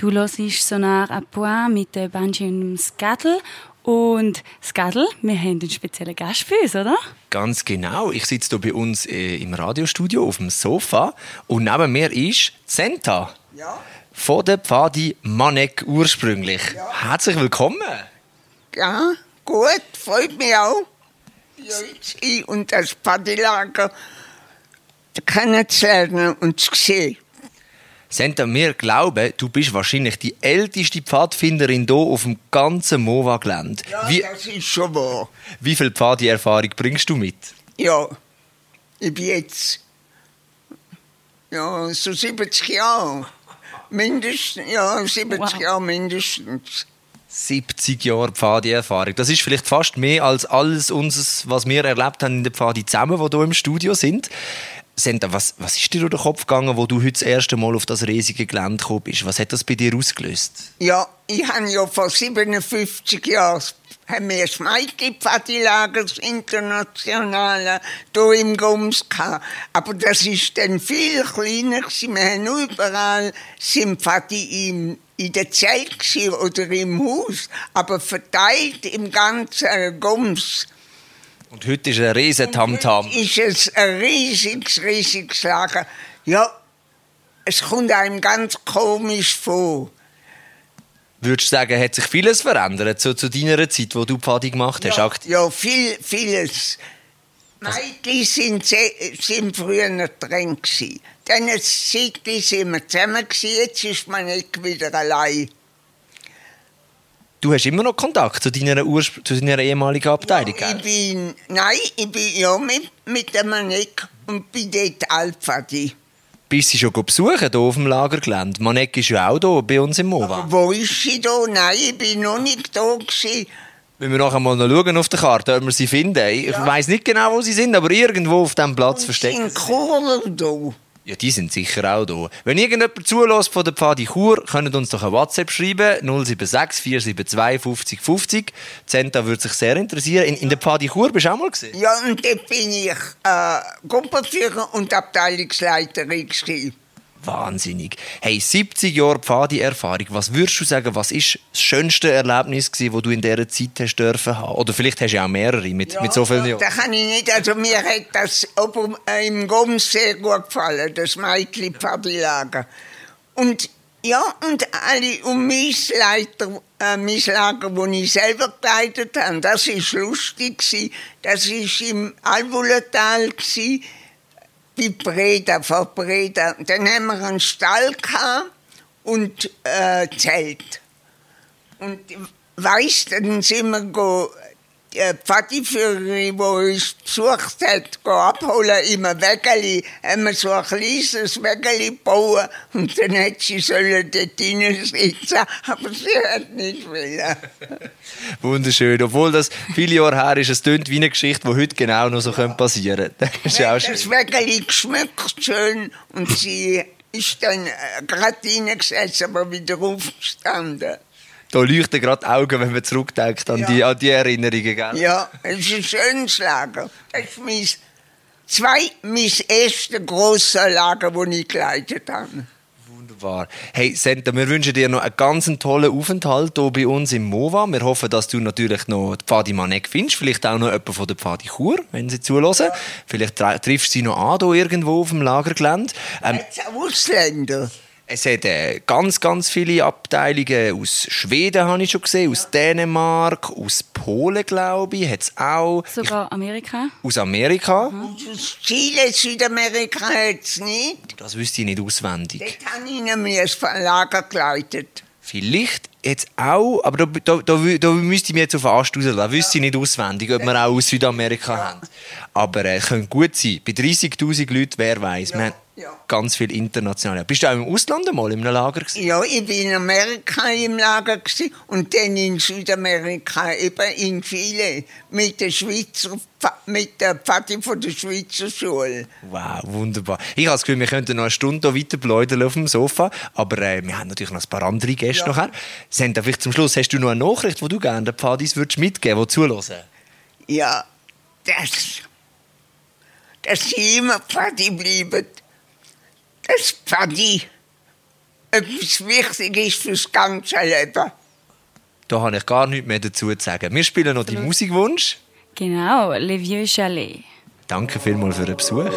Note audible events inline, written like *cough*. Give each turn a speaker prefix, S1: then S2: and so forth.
S1: Du hörst Sonar à Point mit der Banji und Skattel. Und Skadl, wir haben einen speziellen Gast für uns, oder?
S2: Ganz genau. Ich sitze hier bei uns äh, im Radiostudio auf dem Sofa und neben mir ist Senta.
S3: Ja.
S2: Von der Pfadi Manek ursprünglich.
S3: Ja.
S2: Herzlich willkommen.
S3: Ja, gut, freut mich auch. Ja, und das Pfadilager kennenzulernen und zu sehen.
S2: Senta, wir glauben, du bist wahrscheinlich die älteste Pfadfinderin hier auf dem ganzen MOVA-Gelände.
S3: Ja,
S2: wie,
S3: das ist schon wahr.
S2: wie viel Pfadi-Erfahrung bringst du mit?
S3: Ja, ich bin jetzt ja, so 70 Jahre. Mindestens, ja, 70
S1: Wow.
S3: Jahre mindestens.
S2: 70 Jahre Pfadi-Erfahrung. Das ist vielleicht fast mehr als alles unseres, was wir erlebt haben in der Pfadi zusammen, die hier im Studio sind. Senta, was, was ist dir durch den Kopf gegangen, wo du heute das erste Mal auf das riesige Gelände gekommen bist? Was hat das bei dir ausgelöst?
S3: Ja, ich habe ja vor 57 Jahren haben wir das Mädchenpfadilager, das internationale, hier im Gums gehabt. Aber das ist dann viel kleiner. Wir haben überall Pfadi im, in der Zelt oder im Haus, aber verteilt im ganzen Gums.
S2: Und heute ist ein riesen Tamtam.
S3: Heute ist es ein riesiges, riesiges Lager. Ja, es kommt einem ganz komisch vor.
S2: Würdest du sagen, hat sich vieles verändert zu, zu deiner Zeit, wo du Pfadi gemacht hast?
S3: Ja, ja viel, vieles. Mädchen sind, se- sind früher drin gewesen. Dann sind wir zusammen jetzt ist man nicht wieder allein.
S2: Du hast immer noch Kontakt zu deiner, Urspr zu deiner ehemaligen Abteilung,
S3: Ich
S2: gell?
S3: bin, nein, ich bin ja mit, mit dem Manek und bin dort Alpfadi.
S2: Bist du schon besuchen hier auf dem Lagergelände? Manek ist ja auch hier bei uns im MOVA.
S3: Wo ist sie da? Nein, ich bin noch nicht da gewesen.
S2: Wenn wir nachher mal noch schauen auf der Karte, ob wir sie finden. Ich weiss nicht genau, wo sie sind, aber irgendwo auf diesem Platz versteckt.
S3: Sind Churer da?
S2: Ja, die sind sicher auch da. Wenn irgendjemand zulässt von der Pfadi Chur, könnt uns doch ein WhatsApp schreiben, 076 472 50 50. Zenta würde sich sehr interessieren. In, in der Pfadi Chur bist du auch mal gesehen?
S3: Ja, und dort bin ich äh, Gruppenführer und Abteilungsleiterin gewesen.
S2: Wahnsinnig. Hey, 70 Jahre Pfadi-Erfahrung. Was würdest du sagen, was ist das schönste Erlebnis gewesen, das du in dieser Zeit hast dürfen haben? Oder vielleicht hast du ja auch mehrere mit, mit so vielen Jahren.
S3: Das kann ich nicht. Also mir hat das oben äh, im Gums sehr gut gefallen, das mädchen Pfadilager. Und ja, und alle um mein Leiter, äh, mein Lager, wo ich selber geleitet habe, das ist lustig. Das ist im Alvuletal gsi, bei Breda, vor Breda. Dann haben wir einen Stall gehabt und äh, Zelt. Und weiss, dann sind wir go, die Pfadiführerin, die uns besucht hat, abholen im Wägeli, haben wir so ein kleines Wägeli gebaut und dann hat sie sollen dort sitzen, aber sie hat nicht wollen. *laughs*
S2: Wunderschön. Obwohl das viele Jahre her ist, es tönt wie eine Geschichte, die heute genau noch so passieren könnte. *laughs* Das ist auch schön.
S3: das Wägeli geschmückt schön und sie ist dann äh, gerade reingesetzt, aber wieder aufgestanden.
S2: Da leuchten gerade die Augen, wenn man zurückdenkt an,
S3: Ja.
S2: die, an die Erinnerungen. Gell?
S3: Ja, es ist ein schönes Lager. Das ist mein, zwei, mein erstes grosses Lager, das ich geleitet habe.
S2: Wunderbar. Hey, Senta, wir wünschen dir noch einen ganz tollen Aufenthalt hier bei uns im MOVA. Wir hoffen, dass du natürlich noch die Pfadi Manek findest. Vielleicht auch noch jemanden von der Pfadi Chur, wenn sie zulassen. Vielleicht tra- triffst du sie noch an, hier irgendwo auf dem Lagergelände. Ähm,
S3: Jetzt Ausländer.
S2: Es hat äh, ganz, ganz viele Abteilungen aus Schweden, habe ich schon gesehen, aus Dänemark, aus Polen, glaube ich, hat es auch.
S1: Sogar Amerika.
S2: Aus Amerika.
S3: Aus Chile, Südamerika hat es nicht.
S2: Das wüsste ich nicht auswendig.
S3: Dort habe ich nämlich ein Lager geleitet.
S2: Vielleicht jetzt auch, aber da, da, da, da müsste ich mir jetzt auf den Ast rauslassen. Da wüsste ich nicht auswendig, ob wir auch aus Südamerika haben. Aber es äh, könnte gut sein. Bei 30'000 Leuten, wer weiß. Wir haben
S3: ja.
S2: ganz viel international. Bist du auch im Ausland einmal in einem Lager gewesen?
S3: Ja, ich bin in Amerika im Lager gewesen und dann in Südamerika, eben in Chile, mit der Schweizer, mit der Pfadi von der Schweizer Schule.
S2: Wow, wunderbar. Ich habe das Gefühl, wir könnten noch eine Stunde weiter bläudern auf dem Sofa, aber äh, wir haben natürlich noch ein paar andere Gäste
S3: Ja.
S2: nachher. Senta, vielleicht zum Schluss, hast du noch eine Nachricht, die du gerne den Pfadis würdest mitgeben, die zulassen?
S3: Ja, das, dass sie immer Pfadi bleiben. Das Pfadi etwas wichtig ist fürs ganze Leben.
S2: Da habe ich gar nichts mehr dazu zu sagen. Wir spielen noch die Musikwunsch.
S1: Genau, Le Vieux Chalet.
S2: Danke vielmals für den Besuch.